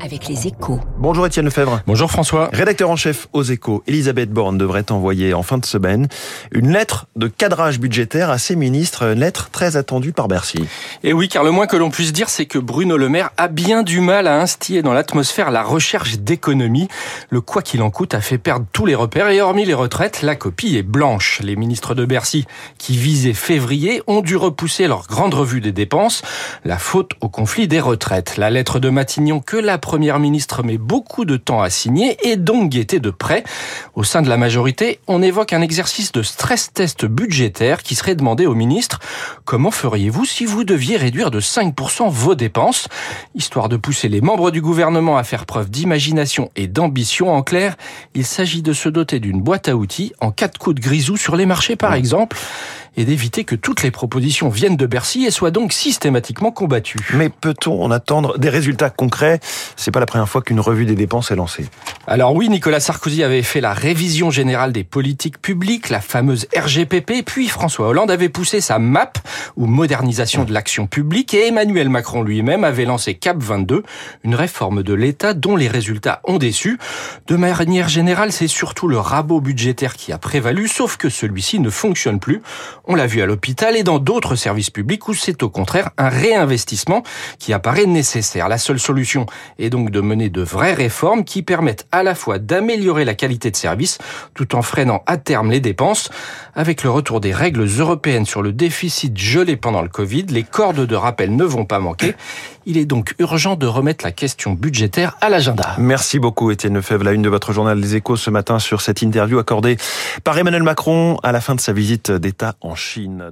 avec les échos. Bonjour Étienne Lefebvre. Bonjour François. Rédacteur en chef aux échos, Elisabeth Borne devrait envoyer en fin de semaine une lettre de cadrage budgétaire à ses ministres, une lettre très attendue par Bercy. Et oui, car le moins que l'on puisse dire, c'est que Bruno Le Maire a bien du mal à instiller dans l'atmosphère la recherche d'économie. Le quoi qu'il en coûte a fait perdre tous les repères et hormis les retraites, la copie est blanche. Les ministres de Bercy, qui visaient février, ont dû repousser leur grande revue des dépenses. La faute au conflit des retraites. La lettre de Matignon que la première ministre met beaucoup de temps à signer et donc guetté de près. Au sein de la majorité, on évoque un exercice de stress test budgétaire qui serait demandé au ministre. Comment feriez-vous si vous deviez réduire de 5% vos dépenses? Histoire de pousser les membres du gouvernement à faire preuve d'imagination et d'ambition. En clair, il s'agit de se doter d'une boîte à outils en cas de coup de grisou sur les marchés par exemple et d'éviter que toutes les propositions viennent de Bercy et soient donc systématiquement combattues. Mais peut-on en attendre des résultats concrets? C'est pas la première fois qu'une revue des dépenses est lancée. Alors oui, Nicolas Sarkozy avait fait la révision générale des politiques publiques, la fameuse RGPP, puis François Hollande avait poussé sa MAP, ou modernisation de l'action publique, et Emmanuel Macron lui-même avait lancé CAP 22, une réforme de l'État dont les résultats ont déçu. De manière générale, c'est surtout le rabot budgétaire qui a prévalu, sauf que celui-ci ne fonctionne plus. On l'a vu à l'hôpital et dans d'autres services publics où c'est au contraire un réinvestissement qui apparaît nécessaire. La seule solution est donc de mener de vraies réformes qui permettent à la fois d'améliorer la qualité de service tout en freinant à terme les dépenses. Avec le retour des règles européennes sur le déficit gelé pendant le Covid, les cordes de rappel ne vont pas manquer. Il est donc urgent de remettre la question budgétaire à l'agenda. Merci beaucoup Étienne Lefebvre, la une de votre journal Les Échos ce matin sur cette interview accordée par Emmanuel Macron à la fin de sa visite d'État en Chine.